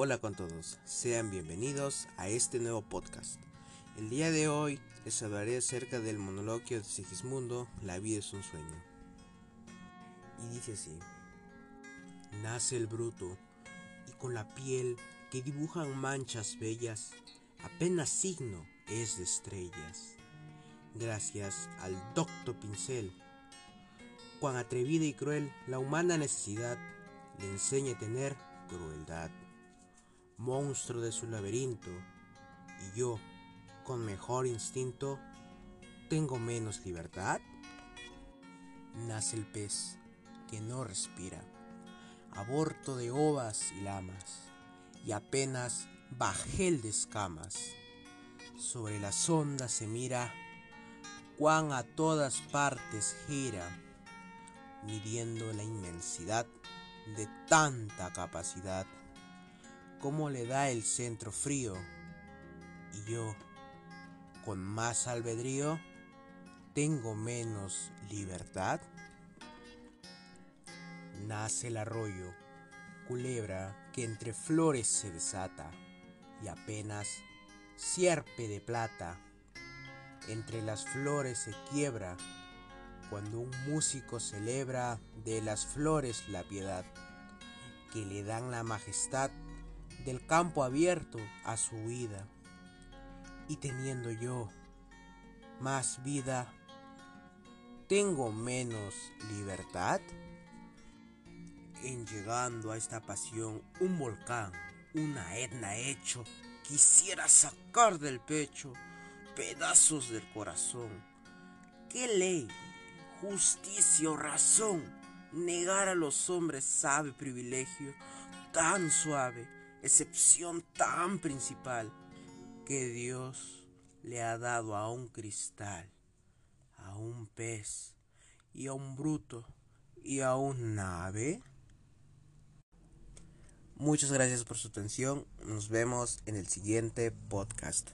Hola con todos, sean bienvenidos a este nuevo podcast. El día de hoy les hablaré acerca del monoloquio de Sigismundo, La vida es un sueño. Y dice así, nace el bruto y con la piel que dibujan manchas bellas, apenas signo es de estrellas. Gracias al docto pincel, cuán atrevida y cruel la humana necesidad le enseña a tener crueldad monstruo de su laberinto, y yo, con mejor instinto, tengo menos libertad? Nace el pez que no respira, aborto de ovas y lamas, y apenas bajel de escamas. Sobre las ondas se mira cuán a todas partes gira, midiendo la inmensidad de tanta capacidad cómo le da el centro frío. Y yo, con más albedrío, tengo menos libertad. Nace el arroyo, culebra que entre flores se desata y apenas sierpe de plata. Entre las flores se quiebra cuando un músico celebra de las flores la piedad, que le dan la majestad del campo abierto a su vida. Y teniendo yo más vida, ¿tengo menos libertad? En llegando a esta pasión, un volcán, una etna hecho, quisiera sacar del pecho pedazos del corazón. ¿Qué ley, justicia o razón negar a los hombres sabe privilegio tan suave? Excepción tan principal que Dios le ha dado a un cristal, a un pez y a un bruto y a un ave? Muchas gracias por su atención. Nos vemos en el siguiente podcast.